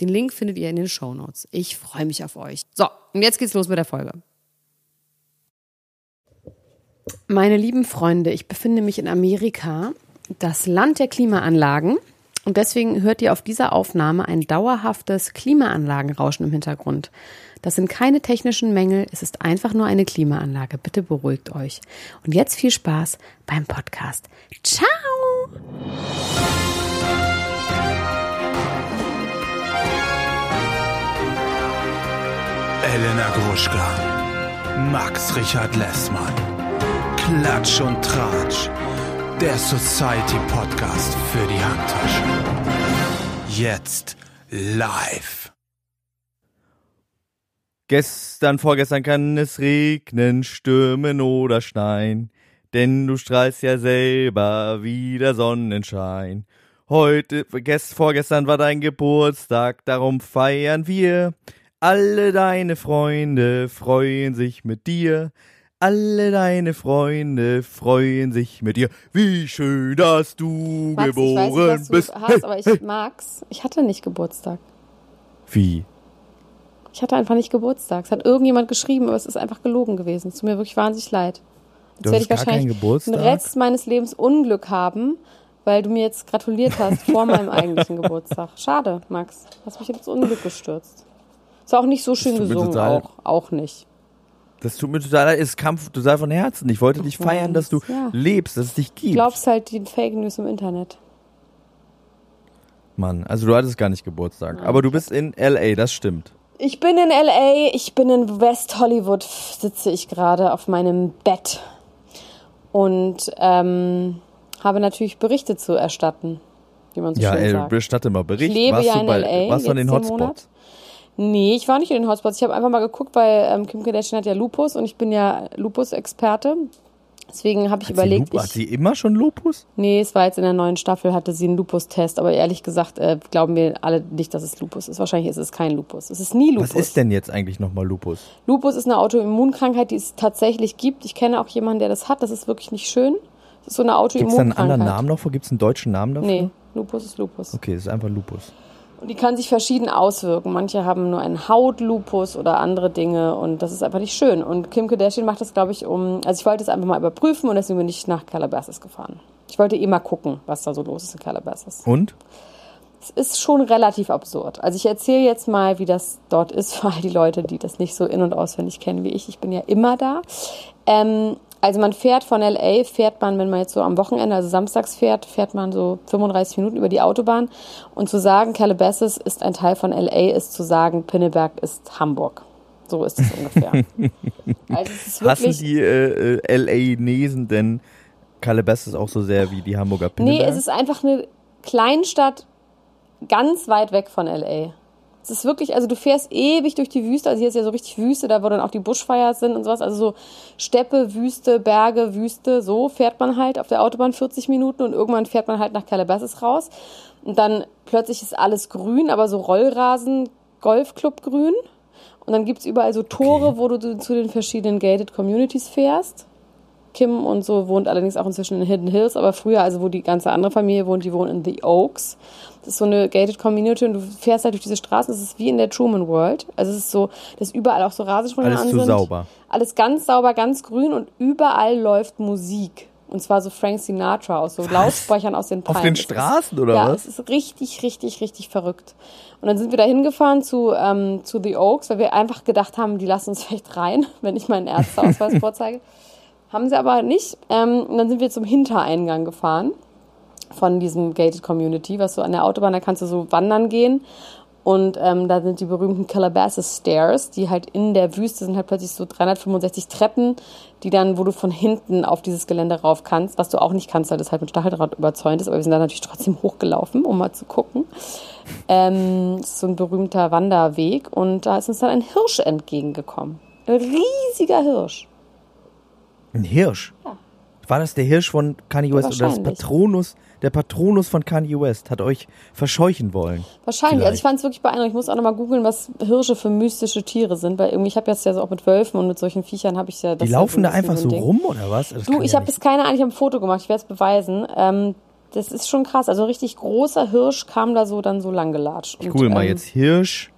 Den Link findet ihr in den Show Notes. Ich freue mich auf euch. So, und jetzt geht's los mit der Folge. Meine lieben Freunde, ich befinde mich in Amerika, das Land der Klimaanlagen. Und deswegen hört ihr auf dieser Aufnahme ein dauerhaftes Klimaanlagenrauschen im Hintergrund. Das sind keine technischen Mängel, es ist einfach nur eine Klimaanlage. Bitte beruhigt euch. Und jetzt viel Spaß beim Podcast. Ciao! Elena Gruschka, Max Richard Lessmann, Klatsch und Tratsch, der Society Podcast für die Handtasche. Jetzt live. Gestern, vorgestern kann es regnen, stürmen oder schneien, denn du strahlst ja selber wie der Sonnenschein. Heute, gest, vorgestern war dein Geburtstag, darum feiern wir. Alle deine Freunde freuen sich mit dir. Alle deine Freunde freuen sich mit dir. Wie schön, dass du Max, geboren ich weiß nicht, was du bist. Hast, aber ich mag's. Ich hatte nicht Geburtstag. Wie? Ich hatte einfach nicht Geburtstag. Es hat irgendjemand geschrieben, aber es ist einfach gelogen gewesen. Es tut mir wirklich wahnsinnig leid. Jetzt Du werde ich wahrscheinlich den Rest meines Lebens Unglück haben, weil du mir jetzt gratuliert hast vor meinem eigentlichen Geburtstag. Schade, Max. Hast mich ins Unglück gestürzt. Ist auch nicht so schön gesungen, total- auch. Auch nicht. Das tut mir total leid. Es kam total von Herzen. Ich wollte dich feiern, dass du Ja. lebst, dass es dich gibt. Du glaubst halt die Fake News im Internet. Mann, also du hattest gar nicht Geburtstag. Aber du bist in L.A., das stimmt. Ich bin in LA, ich bin in West Hollywood, sitze ich gerade auf meinem Bett und ähm, habe natürlich Berichte zu erstatten, wie man so Ja, schön ey, sagt. bestatte mal Bericht. Ich lebe warst ja du in bei, LA warst du an den den. Hotspots? Nee, ich war nicht in den Hotspots. Ich habe einfach mal geguckt, weil ähm, Kim Kardashian hat ja Lupus und ich bin ja Lupus-Experte. Deswegen habe ich Hat sie, überlegt, Lupus? Hat ich, sie immer schon Lupus? nee, es war jetzt in der neuen Staffel, hatte sie einen Lupus-Test, aber ehrlich gesagt äh, glauben wir alle nicht, dass es Lupus ist. Wahrscheinlich ist es kein Lupus. Es ist nie Lupus. Was ist denn jetzt eigentlich nochmal Lupus? Lupus ist eine Autoimmunkrankheit, die es tatsächlich gibt. Ich kenne auch jemanden, der das hat. Das ist wirklich nicht schön. Das ist so eine Gibt es da einen Autoimmunkrankheit. anderen Namen noch? Gibt es einen deutschen Namen dafür? Nee, Lupus ist Lupus. Okay, es ist einfach Lupus. Und die kann sich verschieden auswirken. Manche haben nur einen Hautlupus oder andere Dinge und das ist einfach nicht schön. Und Kim Kardashian macht das, glaube ich, um. Also ich wollte es einfach mal überprüfen und deswegen bin ich nach Calabasas gefahren. Ich wollte eh mal gucken, was da so los ist in Calabasas. Und? Es ist schon relativ absurd. Also ich erzähle jetzt mal, wie das dort ist für all die Leute, die das nicht so in- und auswendig kennen wie ich. Ich bin ja immer da. Ähm, also man fährt von LA, fährt man, wenn man jetzt so am Wochenende, also samstags fährt, fährt man so 35 Minuten über die Autobahn. Und zu sagen, Calabasas ist ein Teil von LA, ist zu sagen, Pinneberg ist Hamburg. So ist es ungefähr. also es ist Hassen wirklich... die äh, äh, L.A.-Nesen denn Calabasas auch so sehr wie die Hamburger Pinneberg? Nee, es ist einfach eine Kleinstadt ganz weit weg von LA. Es ist wirklich, also du fährst ewig durch die Wüste, also hier ist ja so richtig Wüste, da wo dann auch die Bushfires sind und sowas, also so Steppe, Wüste, Berge, Wüste, so fährt man halt auf der Autobahn 40 Minuten und irgendwann fährt man halt nach Calabasas raus und dann plötzlich ist alles grün, aber so Rollrasen, Golfclub grün und dann gibt's überall so Tore, Okay. wo du zu den verschiedenen gated Communities fährst. Kim und so wohnt allerdings auch inzwischen in Hidden Hills, aber früher, also wo die ganze andere Familie wohnt, die wohnt in The Oaks. Das ist so eine gated Community und du fährst halt durch diese Straßen, das ist wie in der Truman World. Also es ist so, dass überall auch so Rasensprenger Alles an sind. sauber. Alles ganz sauber, ganz grün und überall läuft Musik. Und zwar so Frank Sinatra aus so Lautsprechern aus den Palmen. Auf den Es ist- Straßen oder ja, was? es ist richtig, richtig, richtig verrückt. Und dann sind wir da hingefahren zu, ähm, zu The Oaks, weil wir einfach gedacht haben, die lassen uns vielleicht rein, wenn ich meinen Ärzteausweis vorzeige. Haben sie aber nicht. Ähm, und dann sind wir zum Hintereingang gefahren von diesem Gated Community, was so an der Autobahn, da kannst du so wandern gehen. Und ähm, da sind die berühmten Calabasas Stairs, die halt in der Wüste sind halt plötzlich so 365 Treppen, die dann, wo du von hinten auf dieses Gelände rauf kannst, was du auch nicht kannst, weil das halt mit Stacheldraht überzäunt ist. Aber wir sind da natürlich trotzdem hochgelaufen, um mal zu gucken. Ähm, das ist so ein berühmter Wanderweg und da ist uns dann ein Hirsch entgegengekommen. Ein riesiger Hirsch. Ein Hirsch? Ja. War das der Hirsch von Kanye West oder das. Patronus, der Patronus von Kanye West hat euch verscheuchen wollen? Wahrscheinlich. Also ich Vielleicht. fand es wirklich beeindruckend. Ich muss auch nochmal googeln, was Hirsche für mystische Tiere sind, weil irgendwie, ich habe jetzt ja so auch mit Wölfen und mit solchen Viechern habe ich ja. das Die laufen da einfach so Ding. rum oder was? Das Du, ich ja habe bis keine Ahnung, ich habe ein Foto gemacht, ich werde es beweisen. Ähm, das ist schon krass. Also ein richtig großer Hirsch kam da so dann so lang gelatscht. Ich google mal jetzt Hirsch.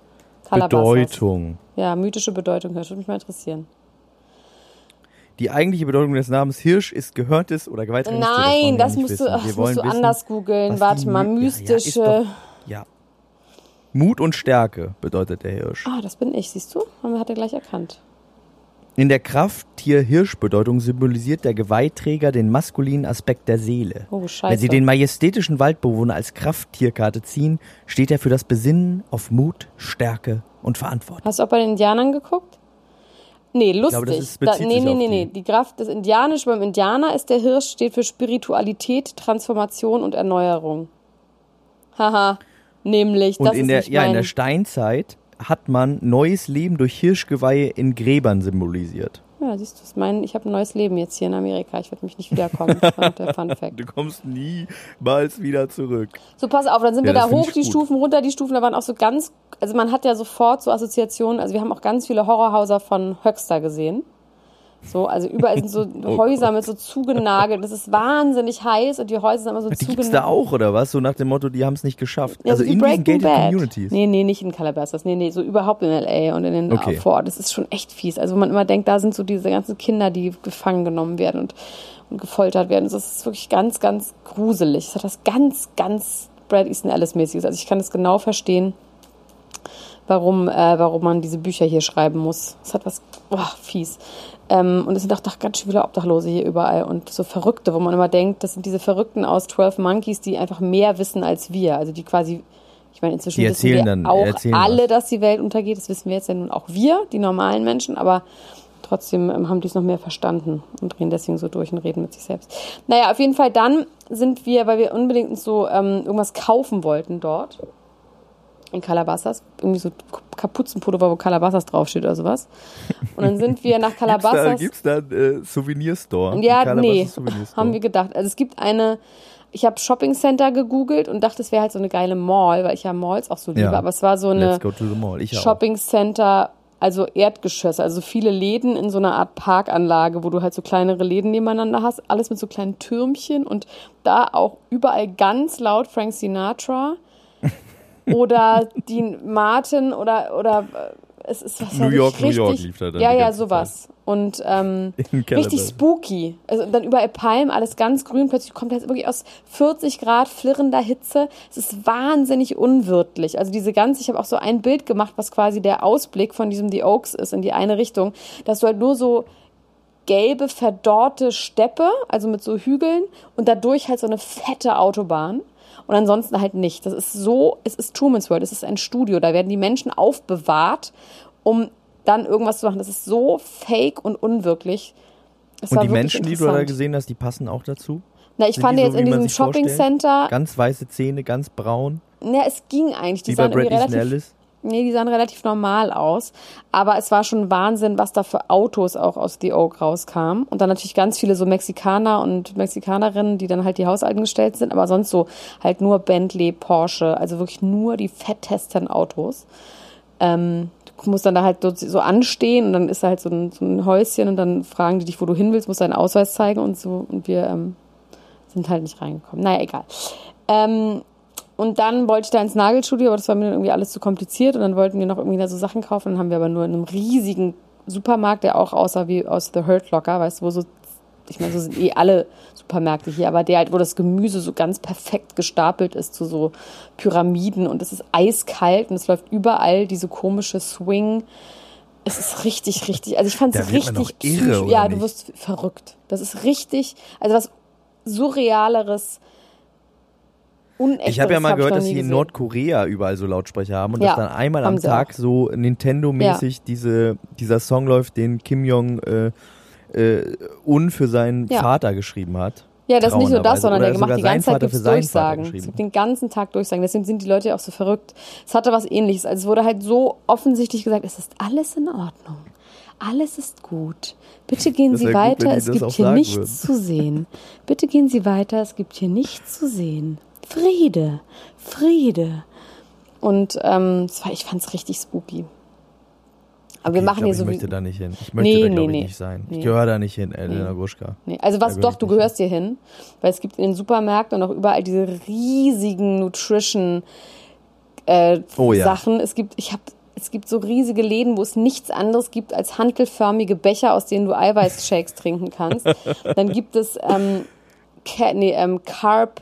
Bedeutung. Ja, mythische Bedeutung, Hirsch. Würde mich mal interessieren. Die eigentliche Bedeutung des Namens Hirsch ist gehörtes oder gewaltiges Tier. Nein, das musst du, wissen. ach, Wir das musst du wissen, anders googeln. Warte mal, My- Ja, ja, mystische. doch- Ja. Mut und Stärke bedeutet der Hirsch. ah, das bin ich, siehst du? Hat er gleich erkannt. In der Krafttier-Hirsch-Bedeutung symbolisiert der Geweihträger den maskulinen Aspekt der Seele. Oh, scheiße. Wenn Sie den majestätischen Waldbewohner als Krafttierkarte ziehen, steht er für das Besinnen auf Mut, Stärke und Verantwortung. Hast du auch bei den Indianern geguckt? Nee, lustig. glaube, das ist- da, nee, nee, auf nee, die. nee. Die Kraft des Indianischen beim Indianer ist der Hirsch, steht für Spiritualität, Transformation und Erneuerung. Haha. Nämlich, Und das in ist der, nicht ja, in der Steinzeit hat man neues Leben durch Hirschgeweihe in Gräbern symbolisiert. Ja, siehst du, ist mein, ich habe ein neues Leben jetzt hier in Amerika. Ich werde mich nicht wiederkommen. War der Fun Fact. Du kommst niemals wieder zurück. So, pass auf, dann sind Ja, wir da hoch, ich die gut. Stufen, runter die Stufen. Da waren auch so ganz, also man hat ja sofort so Assoziationen. Also wir haben auch ganz viele Horrorhauser von Höxter gesehen. So, also überall sind so Oh Häuser mit so zugenagelt. Das ist wahnsinnig heiß und die Häuser sind immer so Die gibt's zugenagelt. da auch, oder was? So nach dem Motto, die haben es nicht geschafft. Ja, also so in diesen gated Bad. Communities. Nee, nee, nicht in Calabasas. Nee, nee, so überhaupt in L.A. und in den Okay. Vorort. Das ist schon echt fies. Also man immer denkt, da sind so diese ganzen Kinder, die gefangen genommen werden und, und gefoltert werden. Das ist wirklich ganz, ganz gruselig. Es hat was ganz, ganz Brad Easton Ellis-mäßiges. Also ich kann es genau verstehen, warum, äh, warum man diese Bücher hier schreiben muss. Es hat was, boah, fies. Ähm, und es sind auch ganz schön viele Obdachlose hier überall und so Verrückte, wo man immer denkt, das sind diese Verrückten aus 12 Monkeys, die einfach mehr wissen als wir. Also die quasi, ich meine, inzwischen wissen wir dann- auch alle, was. dass die Welt untergeht. Das wissen wir jetzt ja nun auch wir, die normalen Menschen, aber trotzdem ähm, haben die es noch mehr verstanden und drehen deswegen so durch und reden mit sich selbst. Naja, auf jeden Fall dann sind wir, weil wir unbedingt so ähm, irgendwas kaufen wollten dort in Calabasas, irgendwie so Kapuzenpullover, wo Calabasas draufsteht oder sowas. Und dann sind wir nach Gibt's da, Calabasas. gibt's da einen äh, Souvenirstore? Ja, Calabasas nee, Souvenirstore? haben wir gedacht. Also es gibt eine, ich habe Shopping Center gegoogelt und dachte, es wäre halt so eine geile Mall, weil ich ja Malls auch so liebe, Ja. aber es war so eine. Shopping Center, also Erdgeschosse, also viele Läden in so einer Art Parkanlage, wo du halt so kleinere Läden nebeneinander hast, alles mit so kleinen Türmchen und da auch überall ganz laut Frank Sinatra oder Dean Martin oder oder äh, es ist was New York, richtig, New York lief da dann Ja, ja, sowas. Und ähm, richtig spooky. Also dann überall Palmen, alles ganz grün. Plötzlich kommt das wirklich aus 40 Grad flirrender Hitze. Es ist wahnsinnig unwirtlich. Also diese ganze, ich habe auch so ein Bild gemacht, was quasi der Ausblick von diesem The Oaks ist in die eine Richtung, dass du halt nur so gelbe, verdorrte Steppe, also mit so Hügeln und dadurch halt so eine fette Autobahn. Und ansonsten halt nicht. Das ist so, es ist Truman's World, es ist ein Studio. Da werden die Menschen aufbewahrt, um dann irgendwas zu machen. Das ist so fake und unwirklich. Es Und die Menschen, die du da gesehen hast, die passen auch dazu? Na, ich Sind fand die so, jetzt in wie man diesem Shopping? Center, Ganz weiße Zähne, ganz braun, na, es ging eigentlich. Die wie bei Brad irgendwie relativ Ellis. Nee, die sahen relativ normal aus. Aber es war schon Wahnsinn, was da für Autos auch aus The Oak rauskamen. Und dann natürlich ganz viele so Mexikaner und Mexikanerinnen, die dann halt die Haushalten gestellt sind. Aber sonst so halt nur Bentley, Porsche. Also wirklich nur die fettesten Autos. Ähm, du musst dann da halt so, so anstehen und dann ist da halt so ein, so ein Häuschen und dann fragen die dich, wo du hin willst, musst deinen Ausweis zeigen und so. Und wir ähm, sind halt nicht reingekommen. Naja, egal. Ähm, und dann wollte ich da ins Nagelstudio, aber das war mir irgendwie alles zu kompliziert. Und dann wollten wir noch irgendwie da so Sachen kaufen. Dann haben wir aber nur in einem riesigen Supermarkt, der auch aussah wie aus The Hurt Locker, weißt du, wo so, ich meine, so sind eh alle Supermärkte hier, aber der halt, wo das Gemüse so ganz perfekt gestapelt ist zu so Pyramiden und es ist eiskalt und es läuft überall diese komische Swing. Es ist richtig, richtig, also ich fand es richtig irre, Ja, du wirst verrückt. Das ist richtig, also was surrealeres, Unechteres Ich habe ja mal hab gehört, dass sie in. Nordkorea überall so Lautsprecher haben und Ja, dass dann einmal am Tag auch. so Nintendo-mäßig diese, dieser Song läuft, den Kim Jong äh, äh, Un für seinen Ja. Vater geschrieben hat. Ja, das ist nicht nur das, sondern Oder der macht die ganze Zeit gibt's Durchsagen. Es gibt den ganzen Tag Durchsagen. Deswegen sind die Leute ja auch so verrückt. Es hatte was ähnliches. Also es wurde halt so offensichtlich gesagt, es ist alles in Ordnung. Alles ist gut. Bitte gehen Sie gut, weiter, die es gibt hier nichts würden. zu sehen. Bitte gehen Sie weiter, es gibt hier nichts zu sehen. Friede, Friede. Und ähm, war, ich fand es richtig spooky. Aber wir Okay, machen ich hier so ich möchte da nicht hin. Ich möchte Nee, da, nee, glaube ich, nee. nicht sein. Nee. Ich gehöre da nicht hin, Elena Gruschka. Nee, also was doch, du ich gehörst hier hin, weil es gibt in den Supermärkten und auch überall diese riesigen Nutrition äh, Oh ja. Sachen. Es gibt, ich habe, es gibt so riesige Läden, wo es nichts anderes gibt als hantelförmige Becher, aus denen du Eiweißshakes trinken kannst. Dann gibt es ähm, Ca nee, ähm, Carb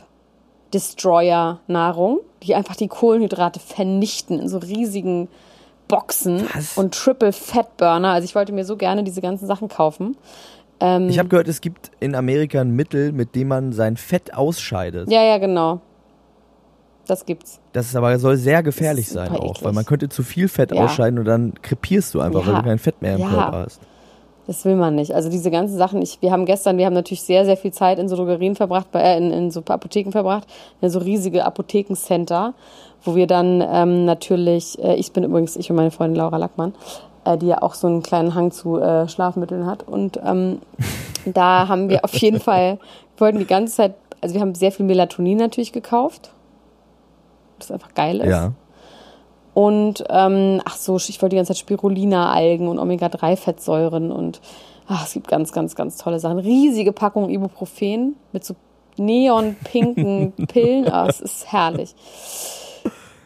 Destroyer Nahrung, die einfach die Kohlenhydrate vernichten in so riesigen Boxen Was? und Triple Fat Burner. Also ich wollte mir so gerne diese ganzen Sachen kaufen. Ähm, Ich habe gehört, es gibt in Amerika ein Mittel, mit dem man sein Fett ausscheidet. Ja, ja, genau. Das gibt's. Das ist aber soll sehr gefährlich sein auch, eklig. weil man könnte zu viel Fett Ja. ausscheiden und dann krepierst du einfach, Ja. weil du kein Fett mehr im Ja. Körper hast. Das will man nicht. Also diese ganzen Sachen, ich, wir haben gestern, wir haben natürlich sehr, sehr viel Zeit in so Drogerien verbracht, bei, äh, in, in so Apotheken verbracht, in so riesige Apothekencenter, wo wir dann ähm, natürlich, äh, ich bin übrigens, ich und meine Freundin Laura Lackmann, äh, die ja auch so einen kleinen Hang zu äh, Schlafmitteln hat. Und ähm, da haben wir auf jeden Fall, wir wollten die ganze Zeit, also wir haben sehr viel Melatonin natürlich gekauft, das einfach geil ist. Ja. Und ähm, ach so, ich wollte die ganze Zeit Spirulina-Algen und Omega-3-Fettsäuren und ach, es gibt ganz, ganz, ganz tolle Sachen. Riesige Packungen Ibuprofen mit so neonpinken Pillen. Ah, es ist herrlich.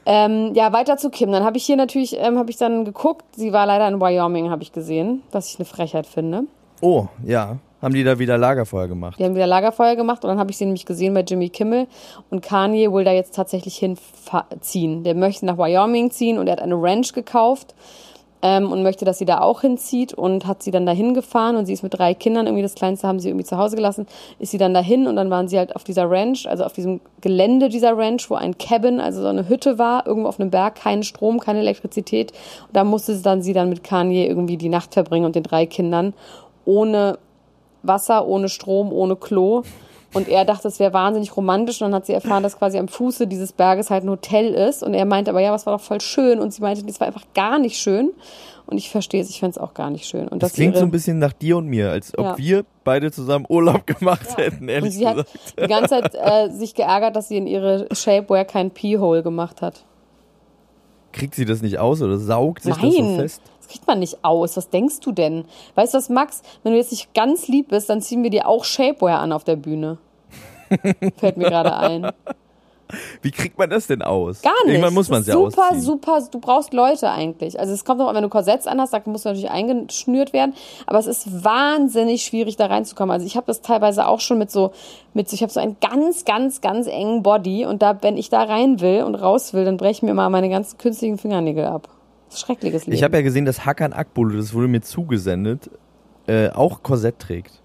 Ähm, ja, weiter zu Kim. Dann habe ich hier natürlich, ähm, habe ich dann geguckt. Sie war leider in Wyoming, habe ich gesehen, was ich eine Frechheit finde. Oh, ja. Haben die da wieder Lagerfeuer gemacht? Die haben wieder Lagerfeuer gemacht und dann habe ich sie nämlich gesehen bei Jimmy Kimmel und Kanye will da jetzt tatsächlich hinziehen. Der möchte nach Wyoming ziehen und er hat eine Ranch gekauft ähm, und möchte, dass sie da auch hinzieht und hat sie dann dahin gefahren und sie ist mit drei Kindern, irgendwie das Kleinste haben sie irgendwie zu Hause gelassen, ist sie dann dahin und dann waren sie halt auf dieser Ranch, also auf diesem Gelände dieser Ranch, wo ein Cabin, also so eine Hütte war, irgendwo auf einem Berg, kein Strom, keine Elektrizität und da musste sie dann sie dann mit Kanye irgendwie die Nacht verbringen und den drei Kindern ohne Wasser, ohne Strom, ohne Klo. Und er dachte, es wäre wahnsinnig romantisch. Und dann hat sie erfahren, dass quasi am Fuße dieses Berges halt ein Hotel ist. Und er meinte aber, ja, was war doch voll schön. Und sie meinte, das war einfach gar nicht schön. Und ich verstehe es, ich fände es auch gar nicht schön. Und Das dass klingt so ein bisschen nach dir und mir, als ob Ja. wir beide zusammen Urlaub gemacht hätten, Und ehrlich sie hat gesagt. die ganze Zeit äh, sich geärgert, dass sie in ihre Shapewear kein Pee-Hole gemacht hat. Kriegt sie das nicht aus oder saugt sich das so Nein, fest? Das kriegt man nicht aus. Was denkst du denn? Weißt du was, Max? Wenn du jetzt nicht ganz lieb bist, dann ziehen wir dir auch Shapewear an auf der Bühne. Fällt mir gerade ein. Wie kriegt man das denn aus? Gar nicht. Irgendwann muss man es ja super, ausziehen. super, du brauchst Leute eigentlich. Also es kommt auch, wenn du Korsetts anhast, da musst du natürlich eingeschnürt werden. Aber es ist wahnsinnig schwierig, da reinzukommen. Also ich habe das teilweise auch schon mit so, mit so, ich habe so einen ganz, ganz, ganz engen Body und da, wenn ich da rein will und raus will, dann breche ich mir mal meine ganzen künstlichen Fingernägel ab. Schreckliches Leben. Ich habe ja gesehen, dass Hakan Akbulut, das wurde mir zugesendet, äh, auch Korsett trägt.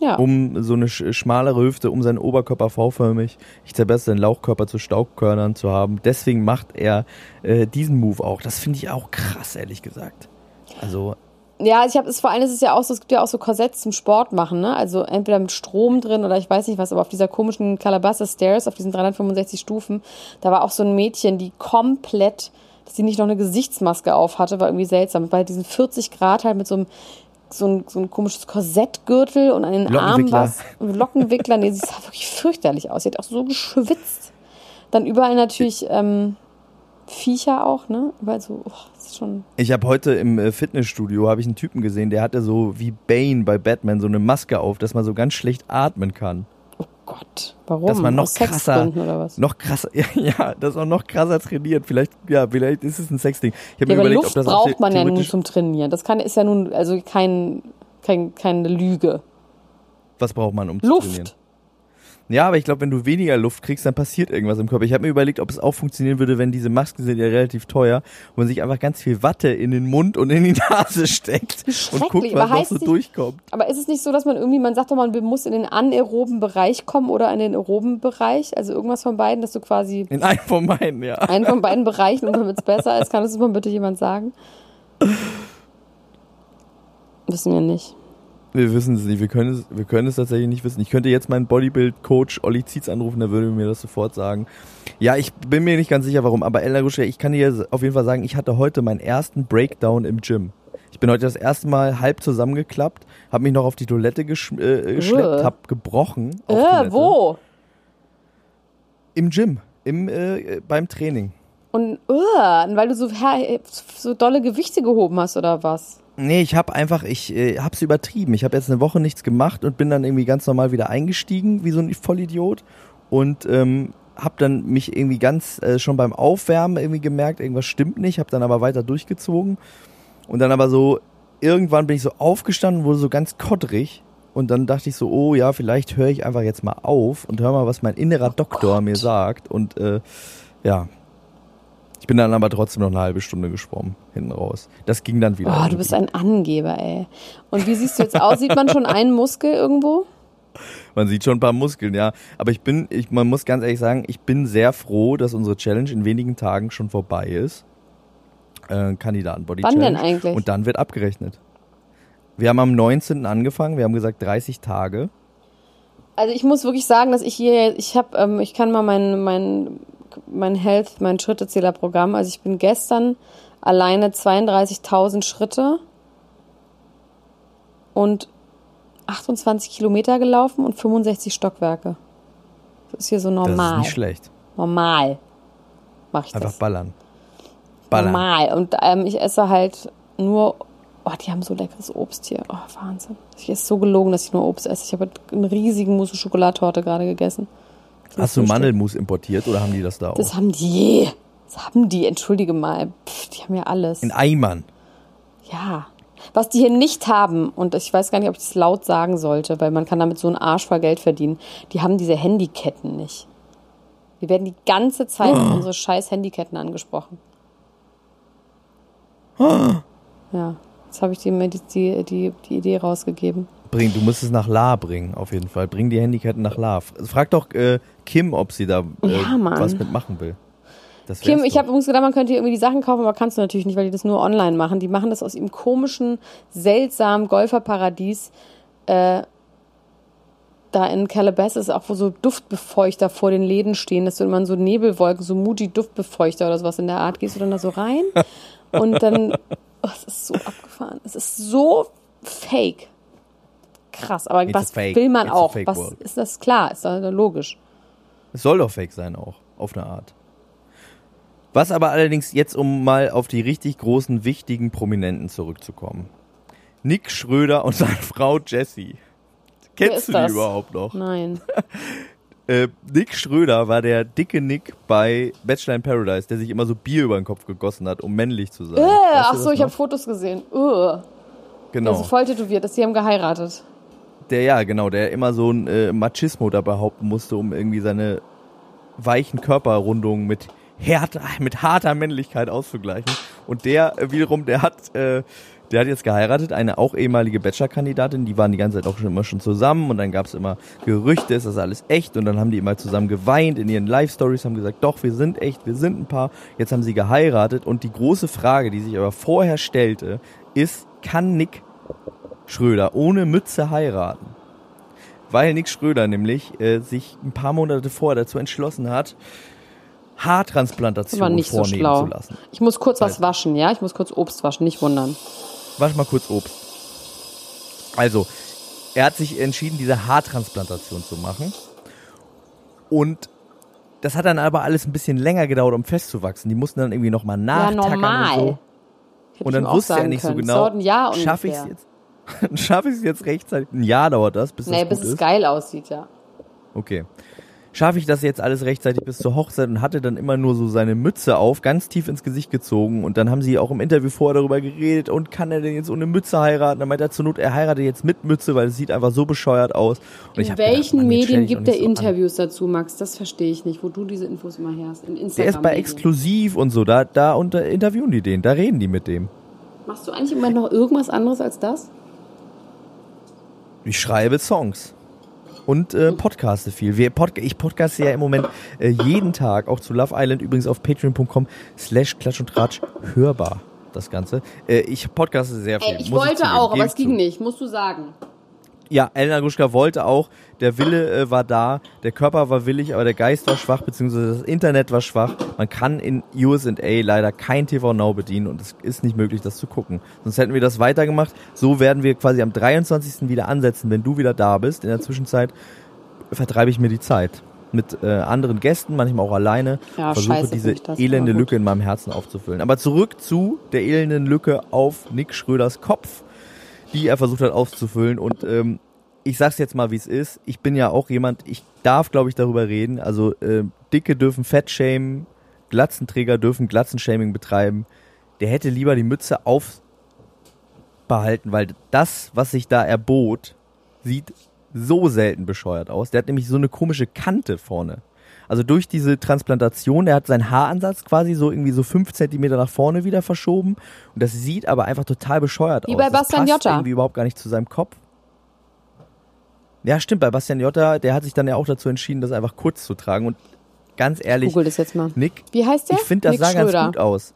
ja. Um so eine sch schmalere Hüfte, um seinen Oberkörper V-förmig, ich zerbessere den Lauchkörper zu Staubkörnern zu haben. Deswegen macht er äh, diesen Move auch. Das finde ich auch krass, ehrlich gesagt. Also, Ja, ich habe es vor allem ist es ja auch so, es gibt ja auch so Korsetts zum Sport machen, ne? Also entweder mit Strom drin oder ich weiß nicht was, aber auf dieser komischen Calabasas Stairs, auf diesen 365 Stufen, da war auch so ein Mädchen, die komplett, dass sie nicht noch eine Gesichtsmaske auf hatte, war irgendwie seltsam. Bei diesen 40 Grad halt mit so einem so ein, so ein komisches Korsettgürtel und an den Armen Lockenwickler. was Lockenwickler, nee, sie sah wirklich fürchterlich aus. Sie hat auch so geschwitzt. Dann überall natürlich ähm, Viecher auch, ne? Überall so, oh, das ist schon ich habe heute im äh, Fitnessstudio habe ich einen Typen gesehen, der hatte so wie Bane bei Batman so eine Maske auf, dass man so ganz schlecht atmen kann. Gott, warum? Dass man noch Aus krasser, oder was? noch krasser, ja, ja, das auch noch krasser trainiert. Vielleicht, ja, vielleicht ist es ein Sexding. Ich habe Ja, mir aber überlegt, Luft ob das auch braucht man ja nun zum Trainieren. Das kann, ist ja nun also kein, kein, keine Lüge. Was braucht man, um zu Luft. trainieren? Ja, aber ich glaube, wenn du weniger Luft kriegst, dann passiert irgendwas im Körper. Ich habe mir überlegt, ob es auch funktionieren würde, wenn diese Masken sind ja relativ teuer und man sich einfach ganz viel Watte in den Mund und in die Nase steckt und guckt, was noch so nicht, durchkommt. Aber ist es nicht so, dass man irgendwie, man sagt doch, man muss in den anaeroben Bereich kommen oder in den aeroben Bereich? Also irgendwas von beiden, dass du quasi... In einen von beiden, ja. Einen von beiden Bereichen und damit es besser ist. Kann das mal bitte jemand sagen? Wissen wir nicht. Wir wissen es nicht. Wir können es, wir können es tatsächlich nicht wissen. Ich könnte jetzt meinen Bodybuild-Coach Olli Zietz anrufen, der würde mir das sofort sagen. Ja, ich bin mir nicht ganz sicher, warum. Aber Ella Rusche, ich kann dir auf jeden Fall sagen, ich hatte heute meinen ersten Breakdown im Gym. Ich bin heute das erste Mal halb zusammengeklappt, habe mich noch auf die Toilette gesch äh, geschleppt, hab gebrochen. Äh, wo? Im Gym, im, äh, beim Training. Und, uh, weil du so, so dolle Gewichte gehoben hast oder was? Nee, ich habe einfach, ich äh, hab's übertrieben. Ich habe jetzt eine Woche nichts gemacht und bin dann irgendwie ganz normal wieder eingestiegen, wie so ein Vollidiot. Und ähm, habe dann mich irgendwie ganz äh, schon beim Aufwärmen irgendwie gemerkt, irgendwas stimmt nicht, habe dann aber weiter durchgezogen. Und dann aber so, irgendwann bin ich so aufgestanden, wurde so ganz kottrig. Und dann dachte ich so, oh ja, vielleicht höre ich einfach jetzt mal auf und hör mal, was mein innerer oh Doktor Gott. mir sagt. Und äh, ja, ich bin dann aber trotzdem noch eine halbe Stunde geschwommen, hinten raus. Das ging dann wieder. Oh, irgendwie. du bist ein Angeber, ey. Und wie siehst du jetzt aus? Sieht man schon einen Muskel irgendwo? Man sieht schon ein paar Muskeln, ja. Aber ich bin, ich, man muss ganz ehrlich sagen, ich bin sehr froh, dass unsere Challenge in wenigen Tagen schon vorbei ist. Äh, Kandidaten-Body Wann denn eigentlich? Und dann wird abgerechnet. Wir haben am 19. angefangen, wir haben gesagt 30 Tage. Also ich muss wirklich sagen, dass ich hier, ich habe, ähm, ich kann mal meinen mein mein Health, mein Schrittezählerprogramm. Also ich bin gestern alleine 32.000 Schritte und 28 Kilometer gelaufen und 65 Stockwerke. Das ist hier so normal. Das ist nicht schlecht. Normal mache ich Einfach das. Einfach ballern. ballern. Normal. Und ähm, ich esse halt nur Oh, die haben so leckeres Obst hier. Oh, Wahnsinn. Ich esse so gelogen, dass ich nur Obst esse. Ich habe eine riesige Mousse Schokolatorte gerade gegessen. Hast du Mandelmus importiert oder haben die das da auch? Das haben die. Das haben die, entschuldige mal. Pff, die haben ja alles. In Eimern. Ja. Was die hier nicht haben, und ich weiß gar nicht, ob ich das laut sagen sollte, weil man kann damit so einen Arsch voll Geld verdienen, die haben diese Handyketten nicht. Wir werden die ganze Zeit oh. unsere scheiß Handyketten angesprochen. Oh. Ja, jetzt habe ich die, die, die, die Idee rausgegeben. Bring, du musst es nach La bringen, auf jeden Fall. Bring die Handyketten nach La. Frag doch äh, Kim, ob sie da äh, ja, was mitmachen will. Kim, ich habe übrigens gedacht, man könnte irgendwie die Sachen kaufen, aber kannst du natürlich nicht, weil die das nur online machen. Die machen das aus ihrem komischen, seltsamen Golferparadies. Äh, da in Calabasas, auch wo so Duftbefeuchter vor den Läden stehen, dass du immer in so Nebelwolken, so Moody Duftbefeuchter oder sowas in der Art, gehst du dann da so rein und dann, oh, es ist so abgefahren. Es ist so fake krass. Aber It's was will man It's auch? Was world. ist das klar? Ist doch logisch. Es soll doch fake sein auch, auf eine Art. Was aber allerdings jetzt, um mal auf die richtig großen, wichtigen Prominenten zurückzukommen. Nick Schröder und seine Frau Jessie. Kennst du die das? überhaupt noch? Nein. äh, Nick Schröder war der dicke Nick bei Bachelor in Paradise, der sich immer so Bier über den Kopf gegossen hat, um männlich zu sein. Äh, ach so, ich habe Fotos gesehen. Uh. Genau. Also voll tätowiert ist. Sie haben geheiratet der ja, genau, der immer so ein äh, Machismo da behaupten musste, um irgendwie seine weichen Körperrundungen mit härter, mit harter Männlichkeit auszugleichen. Und der wiederum, der hat, äh, der hat jetzt geheiratet, eine auch ehemalige Bachelor-Kandidatin, die waren die ganze Zeit auch schon immer schon zusammen und dann gab es immer Gerüchte, ist das alles echt und dann haben die immer zusammen geweint in ihren Live-Stories, haben gesagt, doch, wir sind echt, wir sind ein Paar. Jetzt haben sie geheiratet und die große Frage, die sich aber vorher stellte, ist, kann Nick Schröder ohne Mütze heiraten. Weil Nick Schröder nämlich äh, sich ein paar Monate vorher dazu entschlossen hat, Haartransplantation vornehmen so zu lassen. Ich muss kurz was waschen, ja? Ich muss kurz Obst waschen, nicht wundern. Wasch mal kurz Obst. Also, er hat sich entschieden, diese Haartransplantation zu machen. Und das hat dann aber alles ein bisschen länger gedauert, um festzuwachsen. Die mussten dann irgendwie nochmal nachtackern ja, normal. und so. Und dann wusste er nicht können. so genau, schaffe ich es jetzt? Schaffe ich es jetzt rechtzeitig? Ein Jahr dauert das, bis nee, bis es geil aussieht, ja. Okay. schaffe ich das jetzt alles rechtzeitig bis zur Hochzeit und hatte dann immer nur so seine Mütze auf, ganz tief ins Gesicht gezogen und dann haben sie auch im Interview vorher darüber geredet und kann er denn jetzt ohne Mütze heiraten? Dann meint er zur Not, er heiratet jetzt mit Mütze, weil es sieht einfach so bescheuert aus. Und In gedacht, welchen stell Medien gibt er so an. Interviews dazu, Max? Das verstehe ich nicht, wo du diese Infos immer herst. In Instagram. Der ist bei Exklusiv und so, da, da unter, interviewen die den, da reden die mit dem. Machst du eigentlich im Moment noch irgendwas anderes als das? Ich schreibe Songs. Und äh, podcaste viel. Wir Pod ich podcaste ja im Moment äh, jeden Tag, auch zu Love Island, übrigens auf patreon.com slash klatsch und tratsch hörbar, das Ganze. Äh, ich podcaste sehr viel. Ey, ich wollte zugeben, auch, aber es ich ging zu. nicht, musst du sagen. Ja, Elena Gruschka wollte auch, der Wille äh, war da, der Körper war willig, aber der Geist war schwach, beziehungsweise das Internet war schwach. Man kann in USA leider kein TV Now bedienen und es ist nicht möglich, das zu gucken. Sonst hätten wir das weitergemacht. So werden wir quasi am 23. wieder ansetzen, wenn du wieder da bist. In der Zwischenzeit vertreibe ich mir die Zeit mit äh, anderen Gästen, manchmal auch alleine, Ja, versuche scheiße diese elende. Lücke in meinem Herzen aufzufüllen. Aber zurück zu der elenden Lücke auf Nick Schröders Kopf die er versucht hat aufzufüllen. Und ähm, ich sag's jetzt mal, wie es ist. Ich bin ja auch jemand, ich darf, glaube ich, darüber reden. Also äh, Dicke dürfen Fett shamen, Glatzenträger dürfen Glatzenshaming betreiben. Der hätte lieber die Mütze aufbehalten, weil das, was sich da erbot, sieht so selten bescheuert aus. Der hat nämlich so eine komische Kante vorne. Also durch diese Transplantation, der hat seinen Haaransatz quasi so irgendwie so fünf Zentimeter nach vorne wieder verschoben. Und das sieht aber einfach total bescheuert Wie aus. bei Das Bastian passt Jotta. irgendwie überhaupt gar nicht zu seinem Kopf. Ja, stimmt, bei Bastian Jotta, der hat sich dann ja auch dazu entschieden, das einfach kurz zu tragen. Und ganz ehrlich, Google das jetzt mal. Nick, Wie heißt der? ich finde, das Nick sah Schröder. ganz gut aus.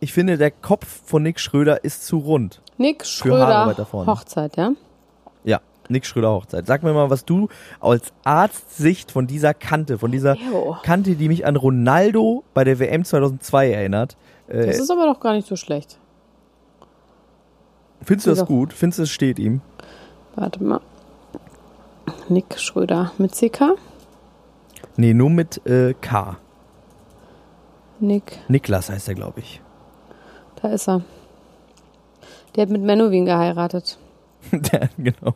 Ich finde, der Kopf von Nick Schröder ist zu rund. Nick Haare Schröder. Hochzeit, ja? Nick Schröder Hochzeit. Sag mir mal, was du als Arztsicht von dieser Kante, von dieser Ew. Kante, die mich an Ronaldo bei der WM 2002 erinnert. Äh, Das ist aber doch gar nicht so schlecht. findest du das gut? Findest du, es steht ihm? Warte mal. Nick Schröder mit CK. Nee, nur mit äh, K. Nick, Niklas heißt er, glaube ich. da ist er. Der hat mit Menowin geheiratet. Der, genau.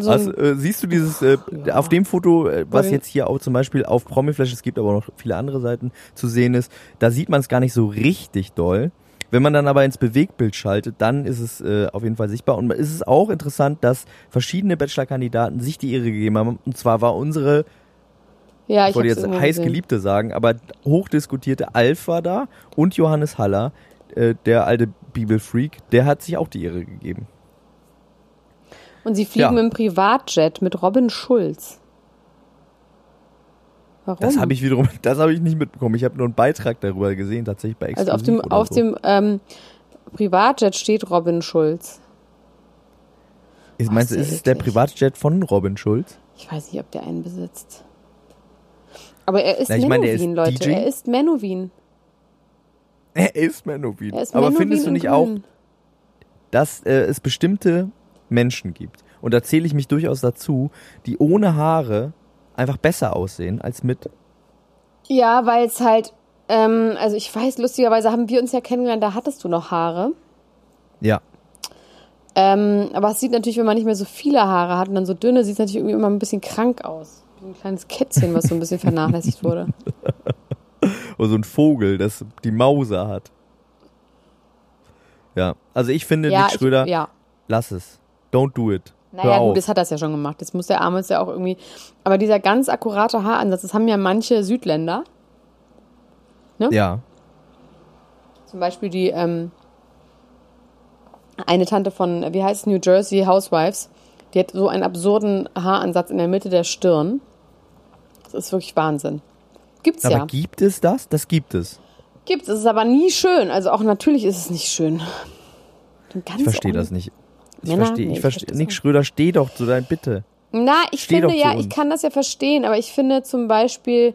So Also, äh, siehst du dieses, äh, Ja. auf dem Foto, äh, was jetzt hier auch zum Beispiel auf Promiflash, es gibt aber noch viele andere Seiten zu sehen ist, da sieht man es gar nicht so richtig doll. Wenn man dann aber ins Bewegtbild schaltet, dann ist es äh, auf jeden Fall sichtbar. Und es ist auch interessant, dass verschiedene Bachelor-Kandidaten sich die Ehre gegeben haben. Und zwar war unsere, ja, ich wollte jetzt irgendwo heiß gesehen. Geliebte sagen, aber hochdiskutierte Alf war da und Johannes Haller, äh, der alte Bibelfreak, der hat sich auch die Ehre gegeben. Und sie fliegen Ja. dem Privatjet mit Robin Schulz. Warum? Das habe ich wiederum, das habe ich nicht mitbekommen. Ich habe nur einen Beitrag darüber gesehen, tatsächlich bei Also auf dem, Exklusiv auf so. dem ähm, Privatjet steht Robin Schulz. Ich meinst du, ist es der. Privatjet von Robin Schulz? Ich weiß nicht, ob der einen besitzt. Aber er ist Na, Menowin, Leute. DJ. Er ist Menowin. Er ist Menowin. Er ist Aber Menowin findest du nicht auch, Grün. dass äh, es bestimmte Menschen gibt, und da zähle ich mich durchaus dazu, die ohne Haare einfach besser aussehen als mit? Ja, weil es halt, ähm, also ich weiß, lustigerweise haben wir uns ja kennengelernt, da hattest du noch Haare. Ja. Ähm, aber es sieht natürlich, wenn man nicht mehr so viele Haare hat und dann so dünne, sieht es natürlich irgendwie immer ein bisschen krank aus. Wie ein kleines Kätzchen, was so ein bisschen vernachlässigt wurde. Oder so ein Vogel, das die Mause hat. Ja, also ich finde, ja, Nick Schröder, ich, ja. lass es. Don't do it. Naja, gut, das hat das ja schon gemacht. Jetzt muss der Arme jetzt ja auch irgendwie. Aber dieser ganz akkurate Haaransatz, das haben ja manche Südländer. ja. Zum Beispiel die, ähm, eine Tante von, wie heißt es, New Jersey Housewives, die hat so einen absurden Haaransatz in der Mitte der Stirn. Das ist wirklich Wahnsinn. Gibt's Aber ja. gibt es das? Das gibt es. Gibt's. Es ist aber nie schön. Also auch natürlich ist es nicht schön. Ich verstehe das nicht. Ich Männer? verstehe, Nee, ich verstehe. Nick. Schröder, steh doch zu deinem Bitte. Na, ich Steh finde ja, ich kann das ja verstehen, aber ich finde zum Beispiel,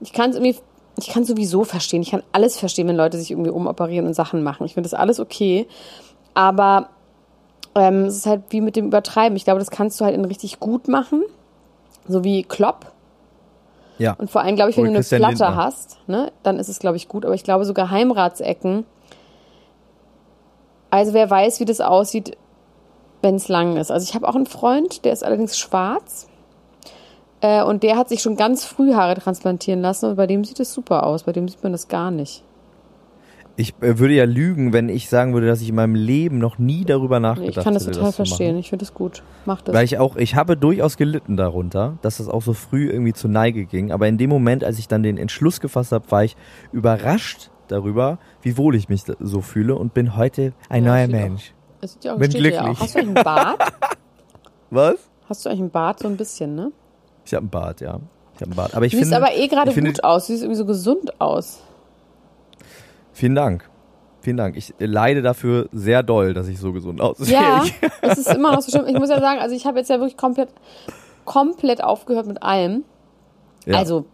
ich kann es irgendwie, ich kann sowieso verstehen, ich kann alles verstehen, wenn Leute sich irgendwie umoperieren und Sachen machen. Ich finde das alles okay, aber ähm, es ist halt wie mit dem Übertreiben. Ich glaube, das kannst du halt in richtig gut machen, so wie Klopp. Ja. Und vor allem, glaube ich, wenn Oder du eine Christian Platte Lindner. hast, ne, dann ist es, glaube ich, gut. Aber ich glaube, so Geheimratsecken, also wer weiß, wie das aussieht, wenn es lang ist. Also ich habe auch einen Freund, der ist allerdings schwarz. Äh, und der hat sich schon ganz früh Haare transplantieren lassen und bei dem sieht es super aus. Bei dem sieht man das gar nicht. Ich äh, würde ja lügen, wenn ich sagen würde, dass ich in meinem Leben noch nie darüber nachgedacht ich kann das hätte, total machen. verstehen. Ich finde es gut. Mach das. Weil ich auch, ich habe durchaus gelitten darunter, dass das auch so früh irgendwie zur Neige ging. Aber in dem Moment, als ich dann den Entschluss gefasst habe, war ich überrascht darüber, wie wohl ich mich so fühle und bin heute ein Ja, neuer ich auch. Es sieht ja auch, bin steht dir ja auch. glücklich. Hast du eigentlich einen Bart? Was? Hast du eigentlich einen Bart so ein bisschen, ne? Ich habe einen Bart, ja. Ich habe einen Bart. Aber ich Du siehst finde, aber eh gerade finde- gut aus. Du siehst irgendwie so gesund aus. Vielen Dank. Vielen Dank. Ich leide dafür sehr doll, dass ich so gesund aussehe. Ja, es ist immer noch so schlimm. Ich muss ja sagen, also ich habe jetzt ja wirklich komplett, komplett aufgehört mit allem. Ja. Also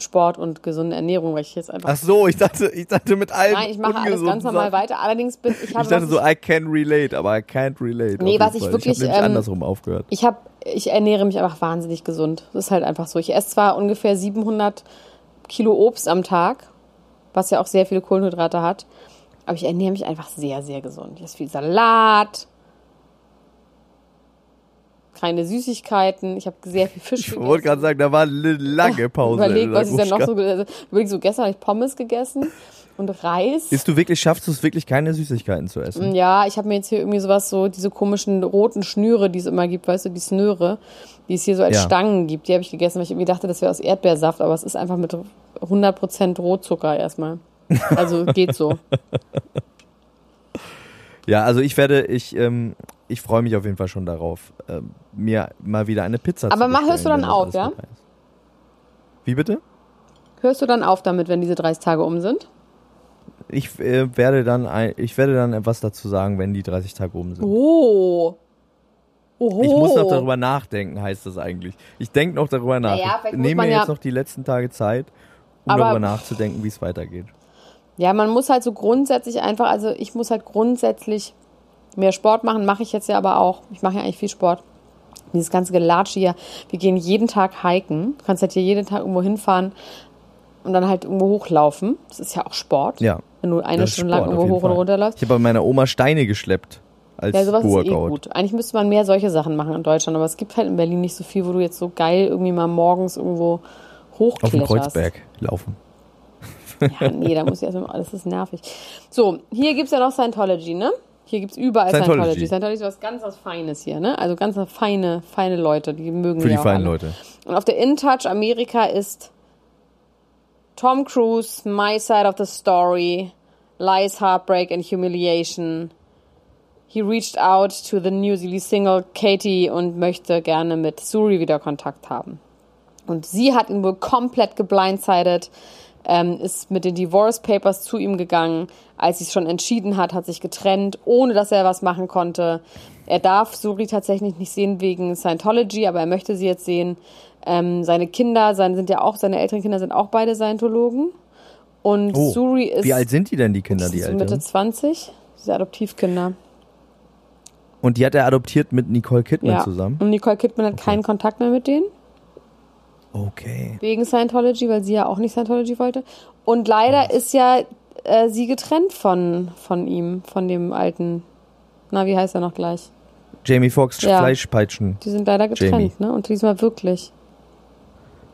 Sport und gesunde Ernährung, weil ich jetzt einfach. Ach so, ich dachte, ich dachte mit allem. Nein, ich mache alles ganz normal Sachen. weiter. Allerdings bin ich habe Ich dachte so, I can relate, aber I can't relate. Nee, was ich Fall. wirklich, Ich habe ähm, andersrum aufgehört. Ich habe, ich ernähre mich einfach wahnsinnig gesund. Das ist halt einfach so. Ich esse zwar ungefähr 700 Kilo Obst am Tag, was ja auch sehr viele Kohlenhydrate hat, aber ich ernähre mich einfach sehr, sehr gesund. Ich esse viel Salat, keine Süßigkeiten. Ich habe sehr viel Fisch Ich wollte gerade sagen, da war eine lange Pause. Überleg, was ist denn noch so? Überleg so, gestern habe ich Pommes gegessen und Reis. Isst du wirklich, schaffst du es wirklich, keine Süßigkeiten zu essen? Ja, ich habe mir jetzt hier irgendwie sowas so, diese komischen roten Schnüre, die es immer gibt, weißt du, die Snöre, die es hier so als Ja. Stangen gibt, die habe ich gegessen, weil ich irgendwie dachte, das wäre aus Erdbeersaft, aber es ist einfach mit 100% Rohzucker erstmal. Also geht so. Ja, also ich werde, ich, ähm, ich freue mich auf jeden Fall schon darauf, ähm, mir mal wieder eine Pizza zu Aber mach- bestellen, hörst du dann auf, ja? Wie bitte? Hörst du dann auf damit, wenn diese 30 Tage um sind? Ich äh, werde dann, ein, ich werde dann etwas dazu sagen, wenn die 30 Tage um sind. Oh. Oho. Ich muss noch darüber nachdenken, heißt das eigentlich. Ich denke noch darüber nach. Naja, ich nehme mir ja- jetzt noch die letzten Tage Zeit, um Aber- darüber nachzudenken, wie es weitergeht. Ja, man muss halt so grundsätzlich einfach, also ich muss halt grundsätzlich mehr Sport machen, mache ich jetzt ja aber auch. Ich mache ja eigentlich viel Sport. Dieses ganze Gelatsche hier, wir gehen jeden Tag hiken. Du kannst halt hier jeden Tag irgendwo hinfahren und dann halt irgendwo hochlaufen. Das ist ja auch Sport. Ja. Wenn du eine Stunde lang Sport, auf irgendwo hoch und Fall. runter läufst. Ich habe bei meiner Oma Steine geschleppt als Ja, sowas ist eh Workout. gut. Eigentlich müsste man mehr solche Sachen machen in Deutschland, aber es gibt halt in Berlin nicht so viel, wo du jetzt so geil irgendwie mal morgens irgendwo Auf dem hochkletterst. Kreuzberg laufen. Ja, nee, da muss ich erstmal, das ist nervig. So, hier gibt's ja noch Scientology, ne? Hier gibt's überall Scientology. Scientology. Scientology ist was ganz was Feines hier, ne? Also ganz feine, feine Leute, die mögen Für die ja feinen alle. Leute. Und auf der InTouch Amerika ist Tom Cruise, My Side of the Story, Lies, Heartbreak and Humiliation. He reached out to the newly single Katie und möchte gerne mit Suri wieder Kontakt haben. Und sie hat ihn wohl komplett geblindsided, ähm, ist mit den Divorce Papers zu ihm gegangen. Als sie es schon entschieden hat, hat sich getrennt, ohne dass er was machen konnte. Er darf Suri tatsächlich nicht sehen wegen Scientology, aber er möchte sie jetzt sehen. Ähm, seine Kinder seine, sind ja auch, seine älteren Kinder sind auch beide Scientologen. Und Oh, Suri ist, Wie alt sind die denn, die Kinder, die so Mitte Älteren? 20. Diese Adoptivkinder. Und die hat er adoptiert mit Nicole Kidman Ja. zusammen? Und Nicole Kidman hat keinen Kontakt mehr mit denen. Okay. wegen Scientology, weil sie ja auch nicht Scientology wollte. Und leider ist ja äh, sie getrennt von, von ihm, von dem alten, na, wie heißt er noch gleich? Jamie Foxx, Ja. Fleischpeitschen. Die sind leider getrennt, Jamie. ne? Und diesmal wirklich.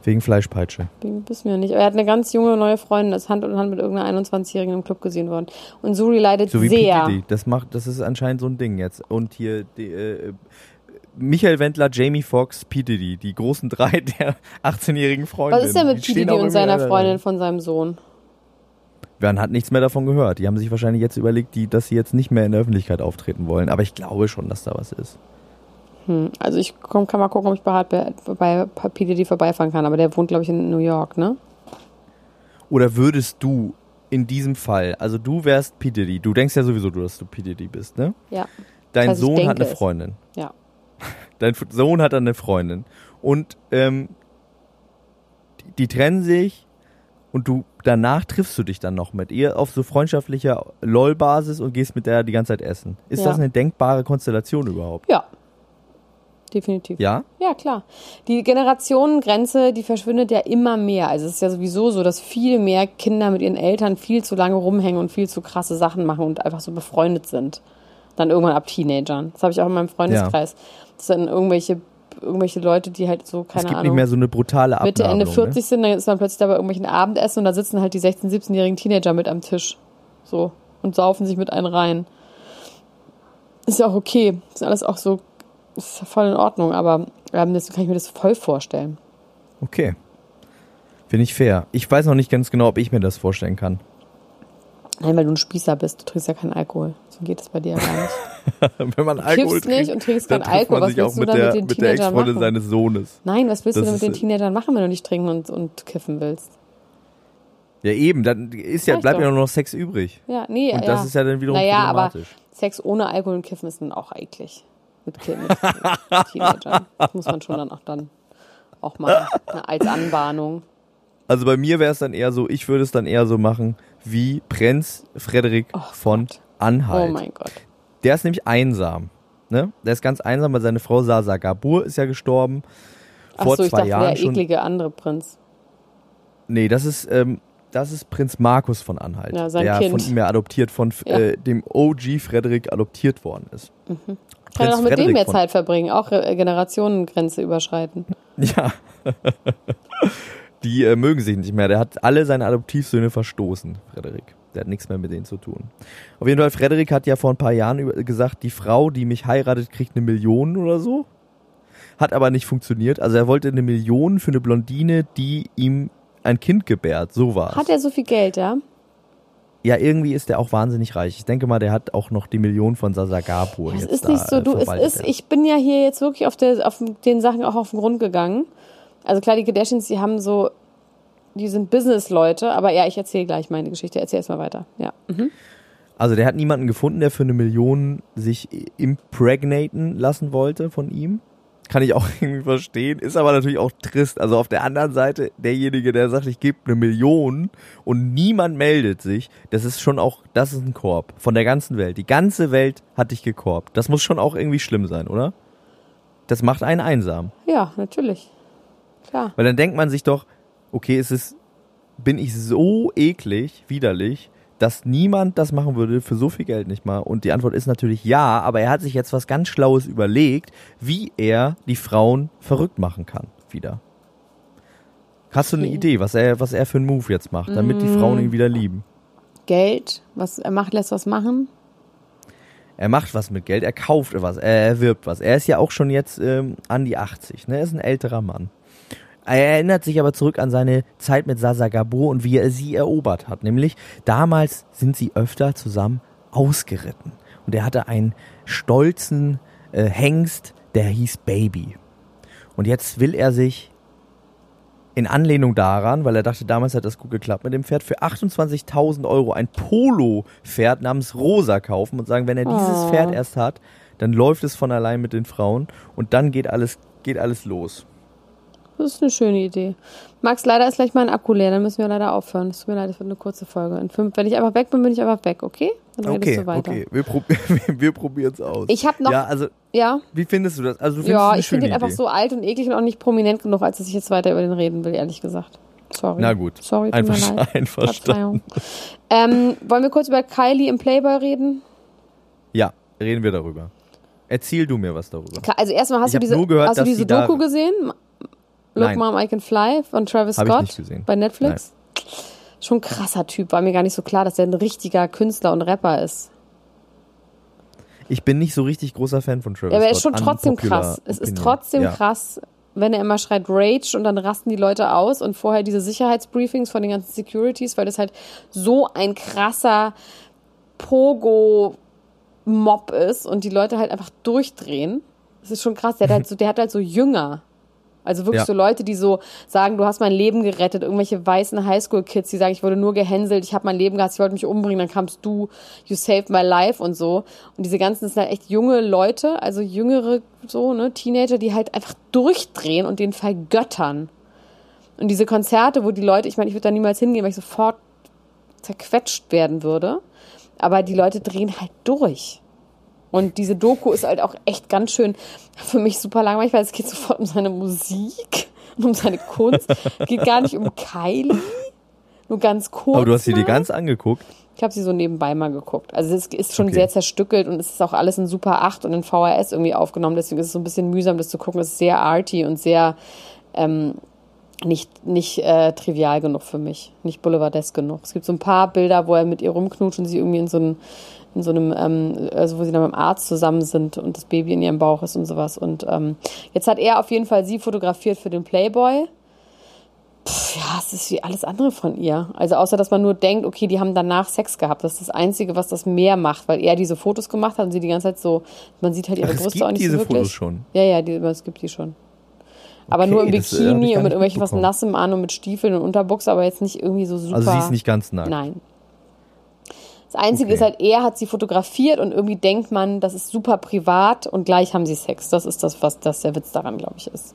Wegen Fleischpeitsche. Wissen wir nicht. Aber er hat eine ganz junge neue Freundin, ist Hand in Hand mit irgendeiner 21-Jährigen im Club gesehen worden. Und Suri leidet So wie sehr. Das macht, das ist anscheinend so ein Ding jetzt. Und hier, die, äh, Michael Wendler, Jamie Foxx, P. Diddy, die großen drei der 18-jährigen Freunde. Was ist denn mit P. Diddy und seiner Freundin von seinem Sohn? Man hat nichts mehr davon gehört. Die haben sich wahrscheinlich jetzt überlegt, die, dass sie jetzt nicht mehr in der Öffentlichkeit auftreten wollen. Aber ich glaube schon, dass da was ist. Hm. Also ich komm, kann mal gucken, ob ich bei, bei, bei P. Diddy vorbeifahren kann. Aber der wohnt, glaube ich, in New York, ne? Oder würdest du in diesem Fall, also du wärst P. Diddy, du denkst ja sowieso, dass du P. Diddy bist, ne? Ja. Dein Das heißt, Sohn hat eine es. Freundin. Ja. Dein Sohn hat dann eine Freundin. Und ähm, die, die trennen sich und du danach triffst du dich dann noch mit ihr auf so freundschaftlicher LOL-Basis und gehst mit der die ganze Zeit essen. Ist Ja. das eine denkbare Konstellation überhaupt? Ja. Definitiv. Ja? Ja, klar. Die Generationengrenze, die verschwindet ja immer mehr. Also es ist ja sowieso so, dass viel mehr Kinder mit ihren Eltern viel zu lange rumhängen und viel zu krasse Sachen machen und einfach so befreundet sind. Dann irgendwann ab Teenagern. Das habe ich auch in meinem Freundeskreis. Dass dann irgendwelche irgendwelche Leute, die halt so, keine es gibt Ahnung. nicht mehr so eine brutale Abnabelung. Mitte, Ende ne? 40 sind, dann ist man plötzlich da bei irgendwelchen Abendessen und da sitzen halt die 16-, 17-jährigen Teenager mit am Tisch. So. Und saufen sich mit einen rein. Ist ja auch okay. Ist alles auch so, ist ja voll in Ordnung, aber ähm, deswegen kann ich mir das voll vorstellen. Okay. Finde ich fair. Ich weiß noch nicht ganz genau, ob ich mir das vorstellen kann. Nein, weil du ein Spießer bist. Du trinkst ja keinen Alkohol. So geht es bei dir ja gar nicht. Wenn man Du Alkohol kiffst nicht und trinkst dann keinen Alkohol. Was willst du mit dann der, mit den mit der Teenagern Ex-Freundin machen? seines Sohnes. Nein, was willst du Das denn mit den äh, Teenagern machen, wenn du nicht trinken und, und kiffen willst? Ja, eben, dann ist ja, bleibt doch. ja nur noch Sex übrig. Ja, nee, Und ja. das ist ja dann wiederum naja, aber problematisch. Sex ohne Alkohol und Kiffen ist dann auch eklig. Mit, Ki- mit Teenagern. Das muss man schon dann auch dann auch. Na, als Anwarnung. Also bei mir wäre es dann eher so, ich würde es dann eher so machen wie Prinz Frederik von Anhalt. Oh mein Gott. Der ist nämlich einsam. Ne? Der ist ganz einsam, weil seine Frau Sasa Gabur ist ja gestorben. Vor Achso, ich zwei dachte, Jahren der schon. eklige andere Prinz. Nee, das ist, ähm, das ist Prinz Markus von Anhalt. Ja, sein der Kind. von ihm ja adoptiert, von Ja. äh, dem OG Frederik adoptiert worden ist. Kann er doch mit dem Frederik mehr von- Zeit verbringen, auch äh, Generationengrenze überschreiten. Ja. Die äh, mögen sich nicht mehr. Der hat alle seine Adoptivsöhne verstoßen, Frederik. Der hat nichts mehr mit denen zu tun. Auf jeden Fall, Frederik hat ja vor ein paar Jahren gesagt, die Frau, die mich heiratet, kriegt eine Million oder so. Hat aber nicht funktioniert. Also er wollte eine Million für eine Blondine, die ihm ein Kind gebärt. So war's. Hat er so viel Geld, ja? Ja, irgendwie ist der auch wahnsinnig reich. Ich denke mal, der hat auch noch die Million von Sasa Gabor. Es ist nicht so, äh, du, es ist, ich bin ja hier jetzt wirklich auf, der, auf den Sachen auch auf den Grund gegangen. Also klar, die Kardashians, die haben so, die sind Business-Leute, aber ja, ich erzähle gleich meine Geschichte. Erzähl erst mal weiter. Ja. Mhm. Also der hat niemanden gefunden, der für eine Million sich impregnaten lassen wollte von ihm. Kann ich auch irgendwie verstehen. Ist aber natürlich auch trist. Also auf der anderen Seite, derjenige, der sagt, ich gebe eine Million und niemand meldet sich, das ist schon auch, das ist ein Korb von der ganzen Welt. Die ganze Welt hat dich gekorbt. Das muss schon auch irgendwie schlimm sein, oder? Das macht einen einsam. Ja, natürlich. Klar. Weil dann denkt man sich doch, okay, es ist, bin ich so eklig, widerlich, dass niemand das machen würde für so viel Geld nicht mal. Und die Antwort ist natürlich ja, aber er hat sich jetzt was ganz Schlaues überlegt, wie er die Frauen verrückt machen kann wieder. Hast du eine Okay. Idee, was er, was er für einen Move jetzt macht, damit die Frauen ihn wieder lieben? Geld, was er macht, lässt was machen. Er macht was mit Geld, er kauft was, er erwirbt was. Er ist ja auch schon jetzt ähm, an die 80, ne? Er ist ein älterer Mann. Er erinnert sich aber zurück an seine Zeit mit Sasa Gabor und wie er sie erobert hat. Nämlich damals sind sie öfter zusammen ausgeritten. Und er hatte einen stolzen äh, Hengst, der hieß Baby. Und jetzt will er sich in Anlehnung daran, weil er dachte, damals hat das gut geklappt mit dem Pferd, für 28.000 Euro ein Polo-Pferd namens Rosa kaufen und sagen, wenn er dieses Oh. Pferd erst hat, dann läuft es von allein mit den Frauen und dann geht alles, geht alles los. Das ist eine schöne Idee. Max, leider ist gleich mein Akku leer, dann müssen wir leider aufhören. Es tut mir leid, das wird eine kurze Folge. In fünf, wenn ich einfach weg bin, bin ich einfach weg, okay? Dann Okay, du weiter. okay, wir, probi wir probieren es aus. Ich habe noch, ja, ja, also, wie findest du das? Also, du es ja ich finde ihn einfach so alt und eklig und auch nicht prominent genug, als dass ich jetzt weiter über den reden will, ehrlich gesagt. Sorry. Na gut, Sorry, Einversta- einverstanden. Ähm, wollen wir kurz über Kylie im Playboy reden? Ja, reden wir darüber. Erzähl du mir was darüber. Also erstmal hast Ich du diese, gehört, hast du diese Doku gesehen? Look Nein. Mom, I Can Fly von Travis Hab ich Scott bei Netflix. Schon krasser Typ, war mir gar nicht so klar, dass der ein richtiger Künstler und Rapper ist. Ich bin nicht so richtig großer Fan von Travis Ja, aber er ist schon trotzdem krass. Es ist opinion. trotzdem ja. krass, wenn er immer schreit Rage und dann rasten die Leute aus und vorher diese Sicherheitsbriefings von den ganzen Securities, weil das halt so ein krasser Pogo-Mob ist und die Leute halt einfach durchdrehen. Das ist schon krass. Der hat halt so, der hat halt so Jünger. Also wirklich Ja. so Leute, die so sagen, du hast mein Leben gerettet. Irgendwelche weißen Highschool-Kids, die sagen, ich wurde nur gehänselt, ich habe mein Leben gehabt, ich wollte mich umbringen, dann kamst du, you saved my life und so. Und diese ganzen, sind halt echt junge Leute, also jüngere so, ne, Teenager, die halt einfach durchdrehen und den vergöttern. Und diese Konzerte, wo die Leute, ich meine, ich würde da niemals hingehen, weil ich sofort zerquetscht werden würde. Aber die Leute drehen halt durch. Und diese Doku ist halt auch echt ganz schön für mich super langweilig, weil es geht sofort um seine Musik und um seine Kunst. Es geht gar nicht um Kylie. Nur ganz kurz. Aber du hast sie dir ganz angeguckt. Ich habe sie so nebenbei mal geguckt. Also es ist schon Okay. sehr zerstückelt und es ist auch alles in Super 8 und in VHS irgendwie aufgenommen. Deswegen ist es so ein bisschen mühsam, das zu gucken. Es ist sehr arty und sehr ähm, nicht, nicht äh, trivial genug für mich. Nicht boulevardesk genug. Es gibt so ein paar Bilder, wo er mit ihr rumknutscht und sie irgendwie in so einem, in so einem, ähm, also wo sie dann mit dem Arzt zusammen sind und das Baby in ihrem Bauch ist und sowas. Und ähm, jetzt hat er auf jeden Fall sie fotografiert für den Playboy. Pff, ja, es ist wie alles andere von ihr. Also außer, dass man nur denkt, okay, die haben danach Sex gehabt. Das ist das Einzige, was das mehr macht, weil er diese Fotos gemacht hat und sie die ganze Zeit so, man sieht halt ihre Ach, es Brüste gibt auch nicht diese so wirklich. Fotos schon. Ja, ja, die, es gibt die schon. Aber Okay, nur im das, äh, Bikini und mit irgendwelchen was. Nassem an und mit Stiefeln und Unterbuchs, aber jetzt nicht irgendwie so super. Also sie ist nicht ganz nackt. Nein. Das Einzige Okay. ist halt, er hat sie fotografiert und irgendwie denkt man, das ist super privat und gleich haben sie Sex. Das ist das, was das der Witz daran, glaube ich, ist.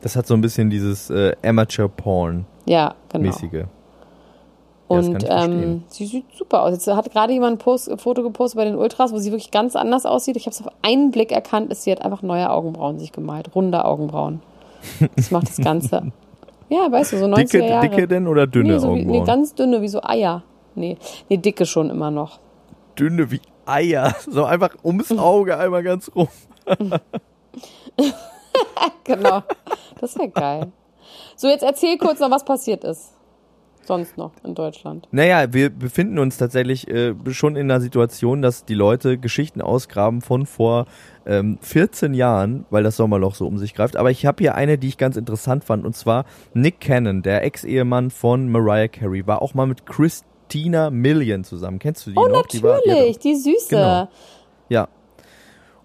Das hat so ein bisschen dieses äh, Amateur-Porn-mäßige. Ja, genau. Ja, das Und ich ähm, sie sieht super aus. Jetzt hat gerade jemand ein Post, Foto gepostet bei den Ultras, wo sie wirklich ganz anders aussieht. Ich habe es auf einen Blick erkannt, ist sie hat einfach neue Augenbrauen sich gemalt, runde Augenbrauen. Das macht das Ganze. ja, weißt du, so 90er Dicke, Jahre. dicke denn oder dünne nee, so wie, nee, Augenbrauen? ganz dünne, wie so Eier. Nee, nee, dicke schon immer noch. dünne wie Eier. So einfach ums. Auge einmal ganz rum. Genau. Das wäre geil. So, jetzt erzähl kurz noch, was passiert ist. Sonst noch in Deutschland. Naja, wir befinden uns tatsächlich äh, schon in einer Situation, dass die Leute Geschichten ausgraben von vor ähm, 14 Jahren, weil das Sommerloch so um sich greift. Aber ich habe hier eine, die ich ganz interessant fand, und zwar Nick Cannon, der Ex-Ehemann von Mariah Carey, war auch mal mit Christina Million zusammen. Kennst du die Oh, noch? Die war, die hat natürlich, die Süße. Genau. Ja.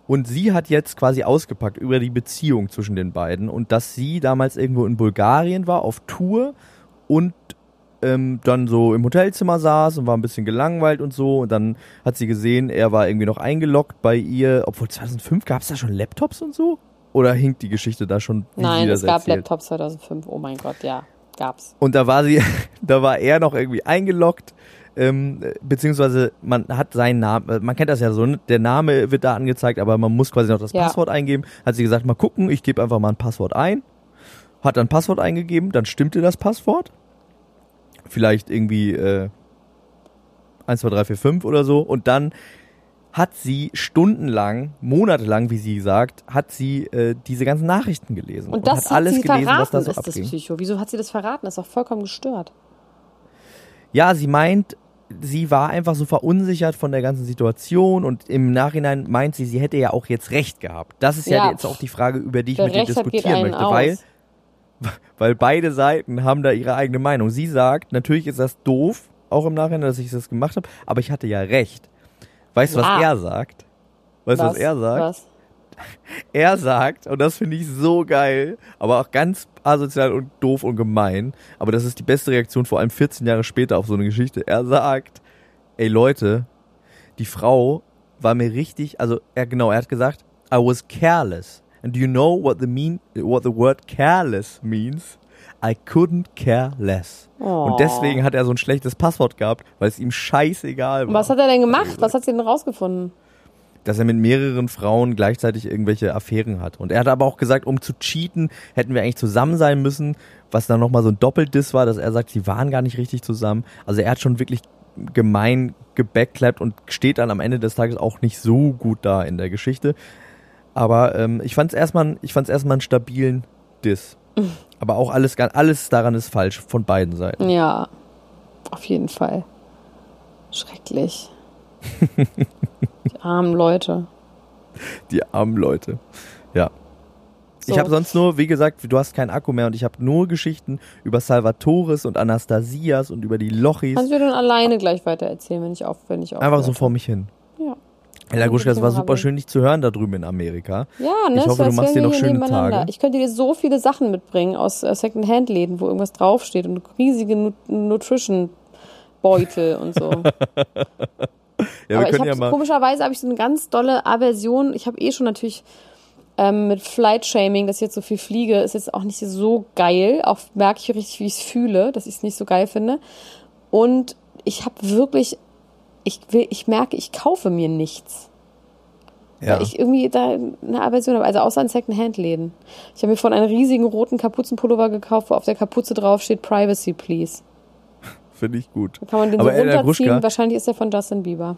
Und sie hat jetzt quasi ausgepackt über die Beziehung zwischen den beiden und dass sie damals irgendwo in Bulgarien war, auf Tour und ähm, dann so im Hotelzimmer saß und war ein bisschen gelangweilt und so. Und dann hat sie gesehen, er war irgendwie noch eingeloggt bei ihr. Obwohl 2005 gab es da schon Laptops und so? Oder hinkt die Geschichte da schon? Nein, es gab erzählt? Laptops 2005. Oh mein Gott, ja, gab's. Und da war sie, da war er noch irgendwie eingeloggt, ähm, beziehungsweise man hat seinen Namen, äh, man kennt das ja so, ne? der Name wird da angezeigt, aber man muss quasi noch das Ja. Passwort eingeben. Hat sie gesagt, mal gucken, ich gebe einfach mal ein Passwort ein. Hat dann Passwort eingegeben, dann stimmte das Passwort. Vielleicht irgendwie äh, 1, 2, 3, 4, 5 oder so. Und dann hat sie stundenlang, monatelang, wie sie sagt, hat sie äh, diese ganzen Nachrichten gelesen. Und das hat alles gelesen, was da so ist das abging. Psycho. Wieso hat sie das verraten? Das ist doch vollkommen gestört. Ja, sie meint, sie war einfach so verunsichert von der ganzen Situation und im Nachhinein meint sie, sie hätte ja auch jetzt recht gehabt. Das ist ja, Ja, jetzt auch die Frage, über die ich mit geht diskutieren möchte, aus. weil, weil beide Seiten haben da ihre eigene Meinung. Sie sagt, natürlich ist das doof, auch im Nachhinein, dass ich das gemacht habe, aber ich hatte ja recht. Weißt du, was Ja. er sagt? Weißt du, was er sagt? Was? Er sagt, und das finde ich so geil, aber auch ganz asozial und doof und gemein, aber das ist die beste Reaktion, vor allem 14 Jahre später auf so eine Geschichte. Er sagt, ey Leute, die Frau war mir richtig, also er genau, er hat gesagt, I was careless. And do you know what the mean, what the word careless means? I couldn't care less. Oh. Und deswegen hat er so ein schlechtes Passwort gehabt, weil es ihm scheißegal war Und was hat er denn gemacht? Was hat sie denn rausgefunden? dass er mit mehreren Frauen gleichzeitig irgendwelche Affären hat. Und er hat aber auch gesagt, um zu cheaten, hätten wir eigentlich zusammen sein müssen, was dann nochmal so ein Doppeldiss war, dass er sagt, sie waren gar nicht richtig zusammen. Also er hat schon wirklich gemein gebackklappt und steht dann am Ende des Tages auch nicht so gut da in der Geschichte. Aber ähm, ich fand es erstmal, ich fand's erstmal einen stabilen Diss. Aber auch alles, alles daran ist falsch von beiden Seiten. Ja, auf jeden Fall. Schrecklich. Die armen Leute. Die armen Leute. Ja. So. Ich habe sonst nur, wie gesagt, du hast keinen Akku mehr und ich habe nur Geschichten über Salvatores und Anastasias und über die Lochis. Kannst du mir dann alleine gleich weiter erzählen, wenn ich auf, wenn ich Einfach so vor mich hin. Gruschka, es war super schön, dich zu hören da drüben in Amerika. Ja, ne? Ich hoffe, so, du machst dir noch schöne. Tage. Ich könnte dir so viele Sachen mitbringen aus äh, Second-Hand-Läden, wo irgendwas draufsteht und riesige Nu Nutrition-Beutel und so. Ja, Aber wir ich können habe ja mal. komischerweise habe ich so eine ganz dolle Aversion. Ich habe eh schon natürlich ähm, mit Flight-Shaming, dass ich jetzt so viel fliege, ist jetzt auch nicht so geil. Auch merke ich richtig, wie ich es fühle, dass ich es nicht so geil finde. Und ich habe wirklich, ich will, ich merke, ich kaufe mir nichts. Ja. Weil ich irgendwie da eine Aversion habe. Also außer in Second-Hand-Läden. Ich habe mir von einem riesigen roten Kapuzenpullover gekauft, wo auf der Kapuze drauf steht Privacy, please. finde ich gut. Kann man den Aber so runterziehen? Gruschka, Wahrscheinlich ist er von Justin Bieber.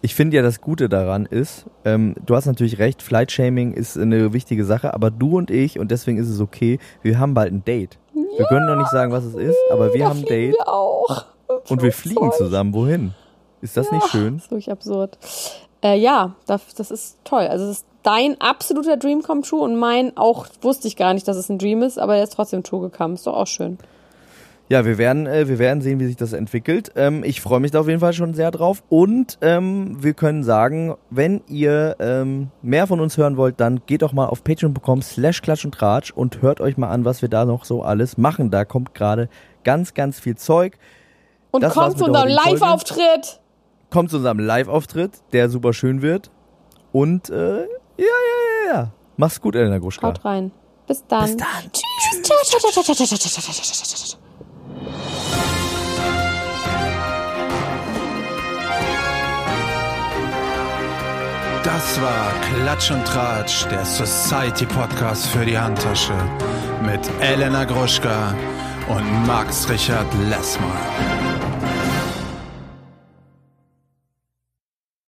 ich finde ja, das Gute daran ist, ähm, du hast natürlich recht, Flight-Shaming ist eine wichtige Sache, aber du und ich, und deswegen ist es okay, wir haben bald ein Date. wir können noch nicht sagen, was es ist, aber wir da haben ein Date wir auch. und wir fliegen zusammen. Wohin? Ist das nicht schön? Das ist wirklich absurd. Äh, ja, das, das ist toll. Also es ist dein absoluter Dream come true und mein auch, wusste ich gar nicht, dass es ein Dream ist, aber er ist trotzdem true gekommen. Ist doch auch schön. Ja, wir werden, äh, wir werden sehen, wie sich das entwickelt. Ähm, ich freue mich da auf jeden Fall schon sehr drauf. Und ähm, wir können sagen, wenn ihr ähm, mehr von uns hören wollt, dann geht doch mal auf patreon.com slash klatsch und tratsch und hört euch mal an, was wir da noch so alles machen. Da kommt gerade ganz, ganz viel Zeug. Und Das kommt zu unserem. Live-Auftritt kommt zu unserem Live-Auftritt, der super schön wird. Und äh, ja, ja, ja, ja. Mach's gut, Elena Gruschka. Haut rein. Bis dann. Bis dann. Tschüss. Tschüss. Das war Klatsch und Tratsch, der Society Podcast für die Handtasche mit Elena Gruschka und Max Richard Lessmann.